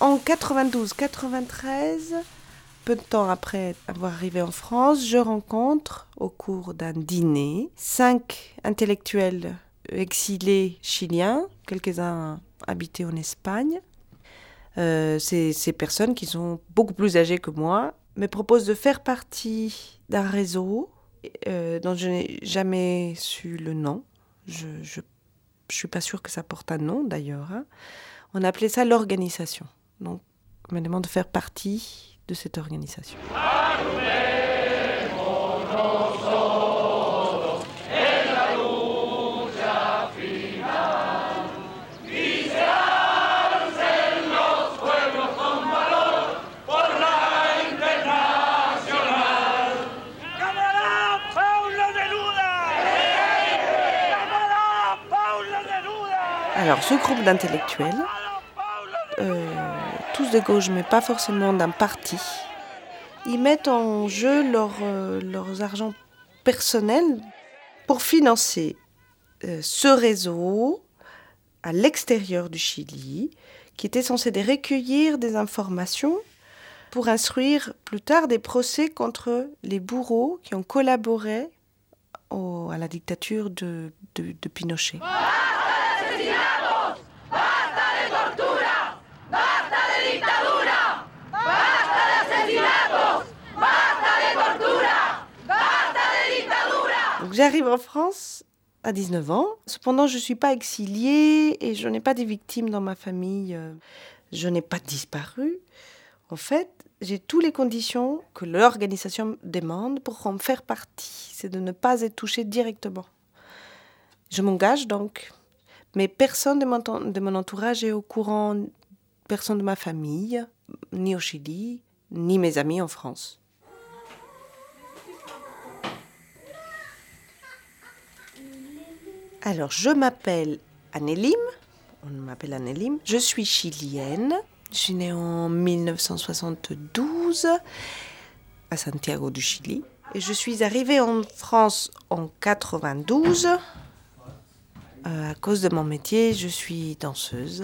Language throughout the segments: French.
En 92-93, peu de temps après avoir arrivé en France, je rencontre au cours d'un dîner cinq intellectuels exilés chiliens, quelques-uns habités en Espagne. Euh, ces, personnes qui sont beaucoup plus âgées que moi me proposent de faire partie d'un réseau euh, dont je n'ai jamais su le nom. Je ne suis pas sûre que ça porte un nom d'ailleurs. hein. On appelait ça l'organisation. Donc, on me demande de faire partie de cette organisation. Alors, ce groupe d'intellectuels, euh, tous de gauche, mais pas forcément d'un parti, ils mettent en jeu leur, euh, leurs argent personnels pour financer euh, ce réseau à l'extérieur du Chili, qui était censé recueillir des informations pour instruire plus tard des procès contre les bourreaux qui ont collaboré à la dictature de, de- Pinochet. J'arrive en France à 19 ans. Cependant, je ne suis pas exiliée et je n'ai pas des victimes dans ma famille. euh, Je n'ai pas disparu. En fait, j'ai toutes les conditions que l'organisation demande pour en faire partie. C'est de ne pas être touchée directement. Je m'engage donc, mais personne de mon, de mon entourage est au courant, personne de ma famille, ni au Chili, ni mes amis en France. Alors, je m'appelle Annelim. On m'appelle Annelim. Je suis chilienne. Je suis née en 1972 à Santiago du Chili. Et je suis arrivée en France en 92. Euh, à cause de mon métier, je suis danseuse.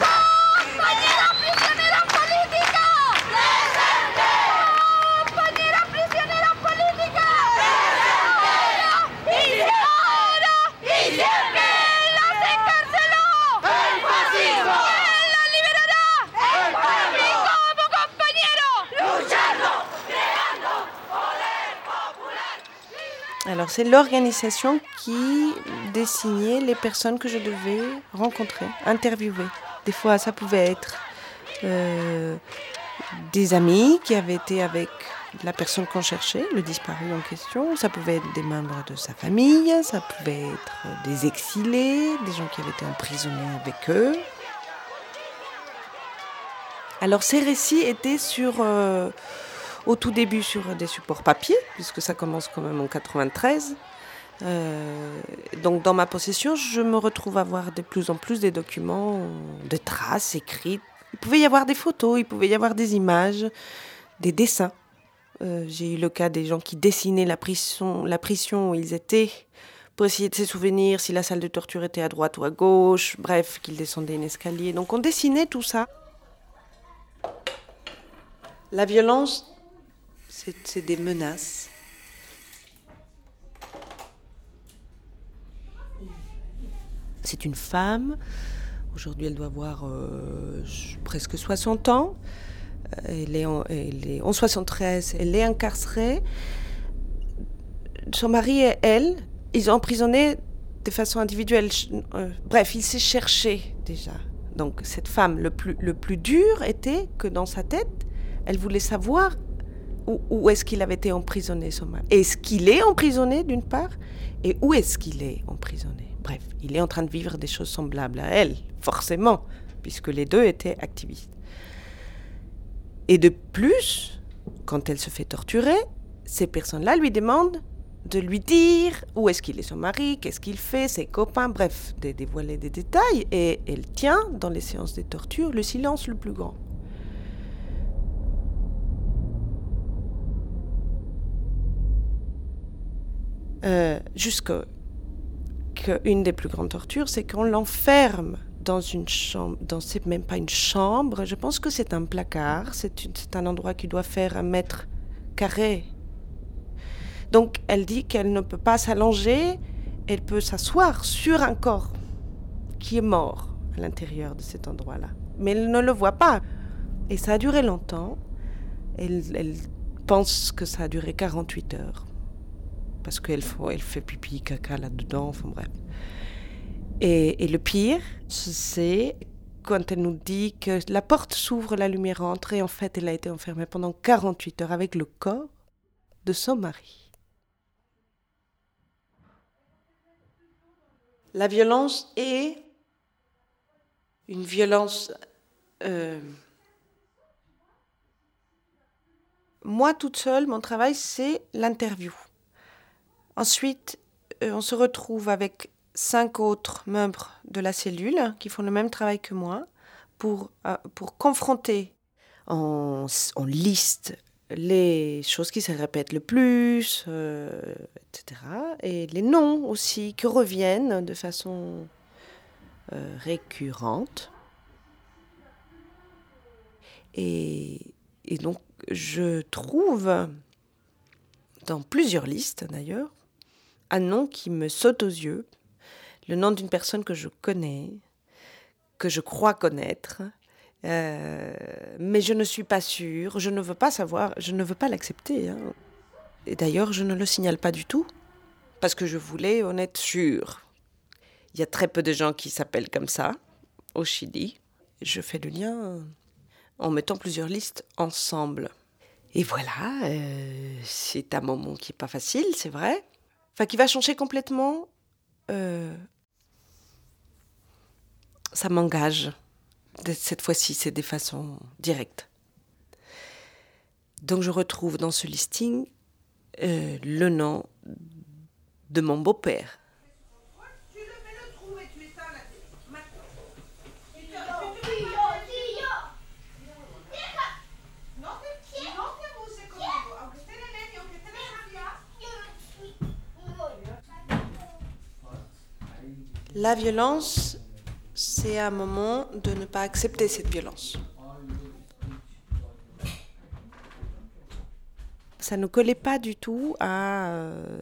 C'est l'organisation qui désignait les personnes que je devais rencontrer, interviewer. Des fois, ça pouvait être euh, des amis qui avaient été avec la personne qu'on cherchait, le disparu en question. Ça pouvait être des membres de sa famille, ça pouvait être des exilés, des gens qui avaient été emprisonnés avec eux. Alors, ces récits étaient sur. euh, au tout début sur des supports papier, puisque ça commence quand même en 93. Euh, donc dans ma possession, je me retrouve à avoir de plus en plus des documents, des traces écrites. Il pouvait y avoir des photos, il pouvait y avoir des images, des dessins. Euh, J'ai eu le cas des gens qui dessinaient la prison, la prison où ils étaient pour essayer de se souvenir si la salle de torture était à droite ou à gauche, bref, qu'ils descendaient un escalier. Donc on dessinait tout ça. La violence, c'est des menaces. C'est une femme. Aujourd'hui, elle doit avoir euh, presque 60 ans. Euh, Elle est, en, elle est en 73. Elle est incarcérée. Son mari et elle, ils ont emprisonné de façon individuelle. Euh, bref, ils s'est cherché déjà. Donc cette femme, le plus dur était que dans sa tête, elle voulait savoir où, est-ce qu'il avait été emprisonné, son mari? Est-ce qu'il est emprisonné d'une part? Et où est-ce qu'il est emprisonné? Bref, il est en train de vivre des choses semblables à elle, forcément, puisque les deux étaient activistes. Et de plus, quand elle se fait torturer, ces personnes-là lui demandent de lui dire où est-ce qu'il est son mari, qu'est-ce qu'il fait, ses copains, bref, de dévoiler des détails. Et elle tient, dans les séances de torture, le silence le plus grand. Euh, Jusqu'à qu'une des plus grandes tortures, c'est qu'on l'enferme dans une chambre, dans c'est même pas une chambre, je pense que c'est un placard, c'est, un endroit qui doit faire un mètre carré. Donc elle dit qu'elle ne peut pas s'allonger, elle peut s'asseoir sur un corps qui est mort à l'intérieur de cet endroit-là. Mais elle ne le voit pas. Et ça a duré longtemps. Elle, elle pense que ça a duré 48 heures. Parce qu'elle elle fait pipi, caca là-dedans, enfin bref. Et, et le pire, c'est quand elle nous dit que la porte s'ouvre, la lumière entre, et en fait, elle a été enfermée pendant 48 heures avec le corps de son mari. La violence est une violence... euh, Moi, toute seule, mon travail, c'est l'interview. Ensuite, euh, on se retrouve avec cinq autres membres de la cellule qui font le même travail que moi pour, euh, pour confronter. On, liste les choses qui se répètent le plus, euh, etc. Et les noms aussi qui reviennent de façon récurrente. Et donc, je trouve dans plusieurs listes d'ailleurs un nom qui me saute aux yeux, le nom d'une personne que je connais, que je crois connaître, euh, mais je ne suis pas sûre, je ne veux pas savoir, je ne veux pas l'accepter. hein. Et d'ailleurs, je ne le signale pas du tout, parce que je voulais en être sûre. Il y a très peu de gens qui s'appellent comme ça au Chili. Je fais le lien en mettant plusieurs listes ensemble. Et voilà, euh, c'est un moment qui n'est pas facile, c'est vrai. Enfin, qui va changer complètement. euh, ça m'engage. Cette fois-ci, c'est des façons directes. Donc, je retrouve dans ce listing euh, le nom de mon beau-père. La violence, c'est un moment de ne pas accepter cette violence. Ça ne collait pas du tout à, euh,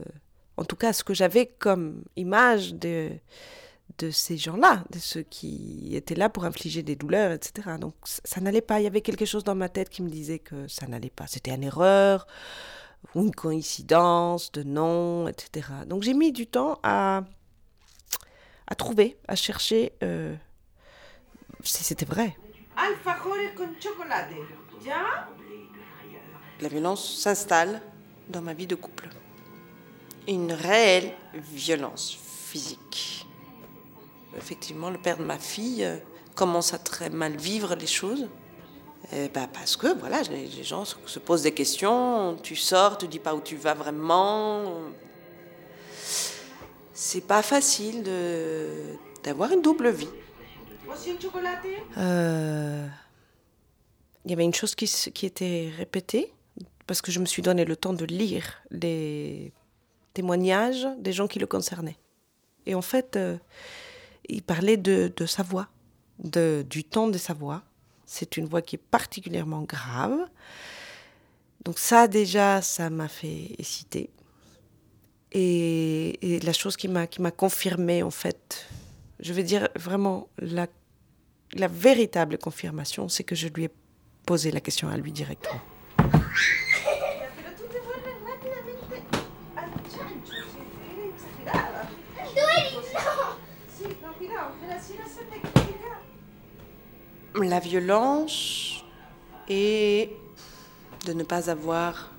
en tout cas, ce que j'avais comme image de, de ces gens-là, de ceux qui étaient là pour infliger des douleurs, etc. Donc ça, n'allait pas. Il y avait quelque chose dans ma tête qui me disait que ça n'allait pas. C'était une erreur une coïncidence de nom, etc. Donc j'ai mis du temps à à trouver, à chercher euh, si c'était vrai. Alfajores con chocolate. La violence s'installe dans ma vie de couple. Une réelle violence physique. Effectivement, le père de ma fille euh, commence à très mal vivre les choses. Eh ben, parce que voilà, les, gens se, se posent des questions, tu sors, tu dis pas où tu vas vraiment. C'est pas facile de d'avoir une double vie. Euh, Il y avait une chose qui, était répétée, parce que je me suis donné le temps de lire les témoignages des gens qui le concernaient. Et en fait, euh, il parlait de, de sa voix, de, du ton de sa voix. C'est une voix qui est particulièrement grave. Donc ça, déjà, ça m'a fait hésiter. Et, la chose qui m'a qui m'a confirmé en fait, je vais dire vraiment la, la véritable confirmation, c'est que je lui ai posé la question à lui directement. La violence et de ne pas avoir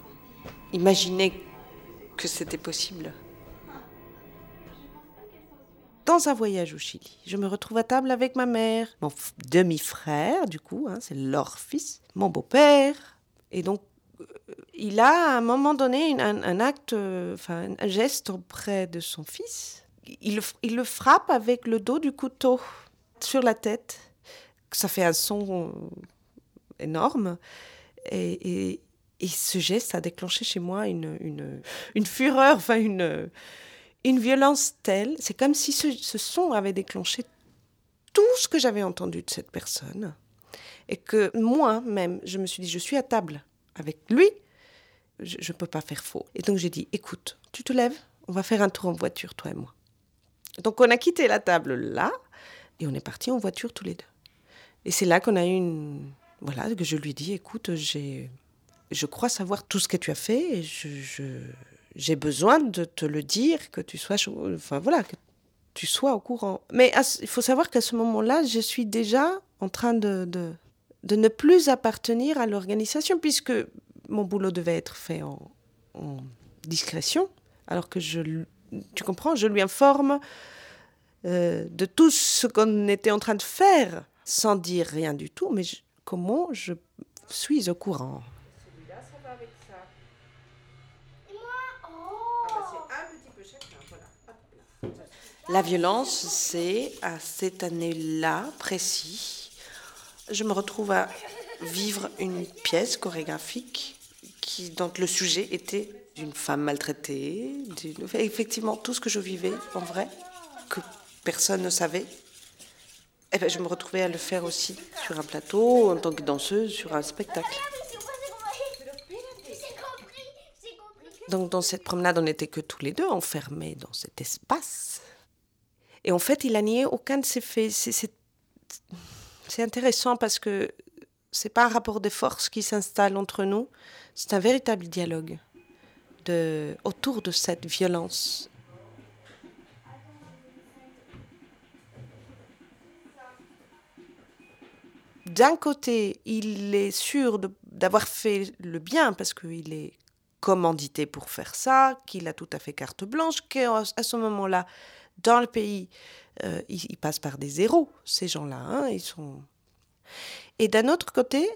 imaginé que c'était possible. Dans un voyage au Chili, je me retrouve à table avec ma mère, mon demi-frère, du coup, hein, c'est leur fils, mon beau-père. Et donc, euh, il a à un moment donné un, acte, euh, enfin, un geste auprès de son fils. Il, le f- il le frappe avec le dos du couteau sur la tête. Ça fait un son euh, énorme. Et, et- et ce geste a déclenché chez moi une, une, une fureur, enfin une, une violence telle. C'est comme si ce, ce son avait déclenché tout ce que j'avais entendu de cette personne et que moi-même, je me suis dit, je suis à table avec lui, je ne peux pas faire faux. Et donc j'ai dit, écoute, tu te lèves, on va faire un tour en voiture, toi et moi. Donc on a quitté la table là et on est parti en voiture tous les deux. Et c'est là qu'on a eu une... Voilà, que je lui dit, écoute, j'ai... je crois savoir tout ce que tu as fait et j'ai besoin de te le dire, que tu sois... Enfin voilà, que tu sois au courant. Mais il faut savoir qu'à ce moment-là, je suis déjà en train de, ne plus appartenir à l'organisation, puisque mon boulot devait être fait en, en discrétion, alors que je, tu comprends, je lui informe euh, de tout ce qu'on était en train de faire, sans dire rien du tout, mais comment je suis au courant. Celui-là, ça va avec ça. Et moi, oh. ah bah là. La violence, c'est à cette année-là précis, je me retrouve à vivre une pièce chorégraphique qui, dont le sujet était d'une femme maltraitée, effectivement tout ce que je vivais en vrai, que personne ne savait. Et ben, je me retrouvais à le faire aussi sur un plateau, en tant que danseuse, sur un spectacle. Donc dans cette promenade, on n'était que tous les deux enfermés dans cet espace. Et en fait, il a nié aucun de ses faits. C'est intéressant parce que c'est pas un rapport de force qui s'installe entre nous, c'est un véritable dialogue autour de cette violence. D'un côté, il est sûr d'avoir fait le bien parce qu'il est commandité pour faire ça, qu'il a tout à fait carte blanche, qu'à ce moment-là, dans le pays, euh, ils, passent par des zéros, ces gens-là. Hein, ils sont... Et d'un autre côté,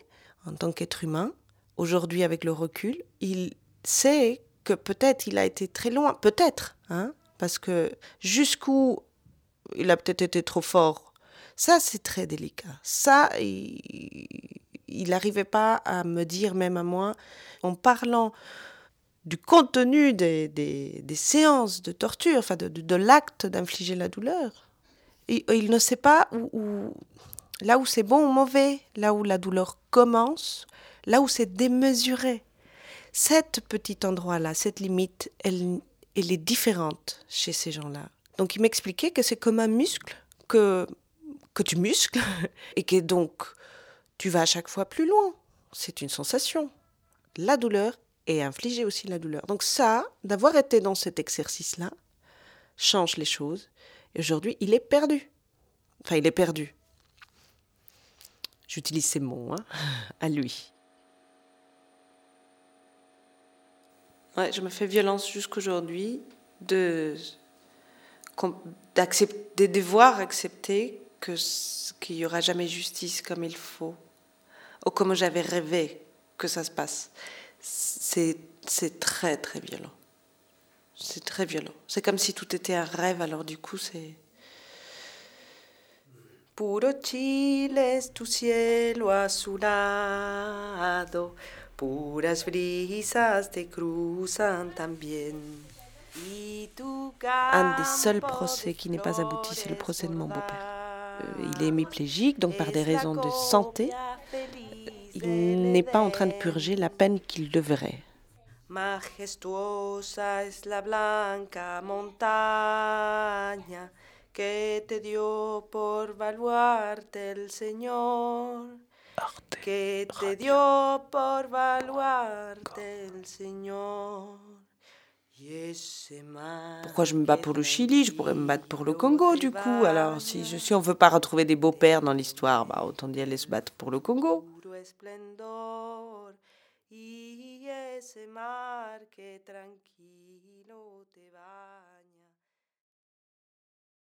en tant qu'être humain, aujourd'hui avec le recul, il sait que peut-être il a été très loin, peut-être, hein, parce que jusqu'où il a peut-être été trop fort, ça c'est très délicat. Ça, il n'arrivait pas à me dire, même à moi, en parlant du contenu des, des, séances de torture, enfin de, de, l'acte d'infliger la douleur. Il ne sait pas où, là où c'est bon ou mauvais, là où la douleur commence, là où c'est démesuré. Cet petit endroit-là, cette limite, elle, elle est différente chez ces gens-là. Donc il m'expliquait que c'est comme un muscle que, que tu muscles et que donc tu vas à chaque fois plus loin. C'est une sensation. La douleur et infliger aussi la douleur. Donc ça, d'avoir été dans cet exercice-là, change les choses. Et aujourd'hui, il est perdu. Enfin, il est perdu. J'utilise ces mots, hein, à lui. Ouais, je me fais violence jusqu'aujourd'hui de, de devoir accepter que qu'il n'y aura jamais justice comme il faut, ou comme j'avais rêvé que ça se passe c'est très très violent. C'est très violent. C'est comme si tout était un rêve, alors du coup c'est... Puro Chile es tu cielo azulado, puras brisas te cruzan también. Un des seuls procès qui n'est pas abouti, c'est le procès de mon beau-père. Euh, il est hémiplégique, donc par des raisons de santé, il n'est pas en train de purger la peine qu'il devrait. Majestuosa es la blanca montaña que te dio por valuarte el Señor. Que te dio por valuarte el Señor. Pourquoi je me bats pour le Chili? Je pourrais me battre pour le Congo, du coup. Alors, si, si on ne veut pas retrouver des beaux-pères dans l'histoire, bah, autant d'y aller se battre pour le Congo. Esplendor y ese mar que tranquilo te baña.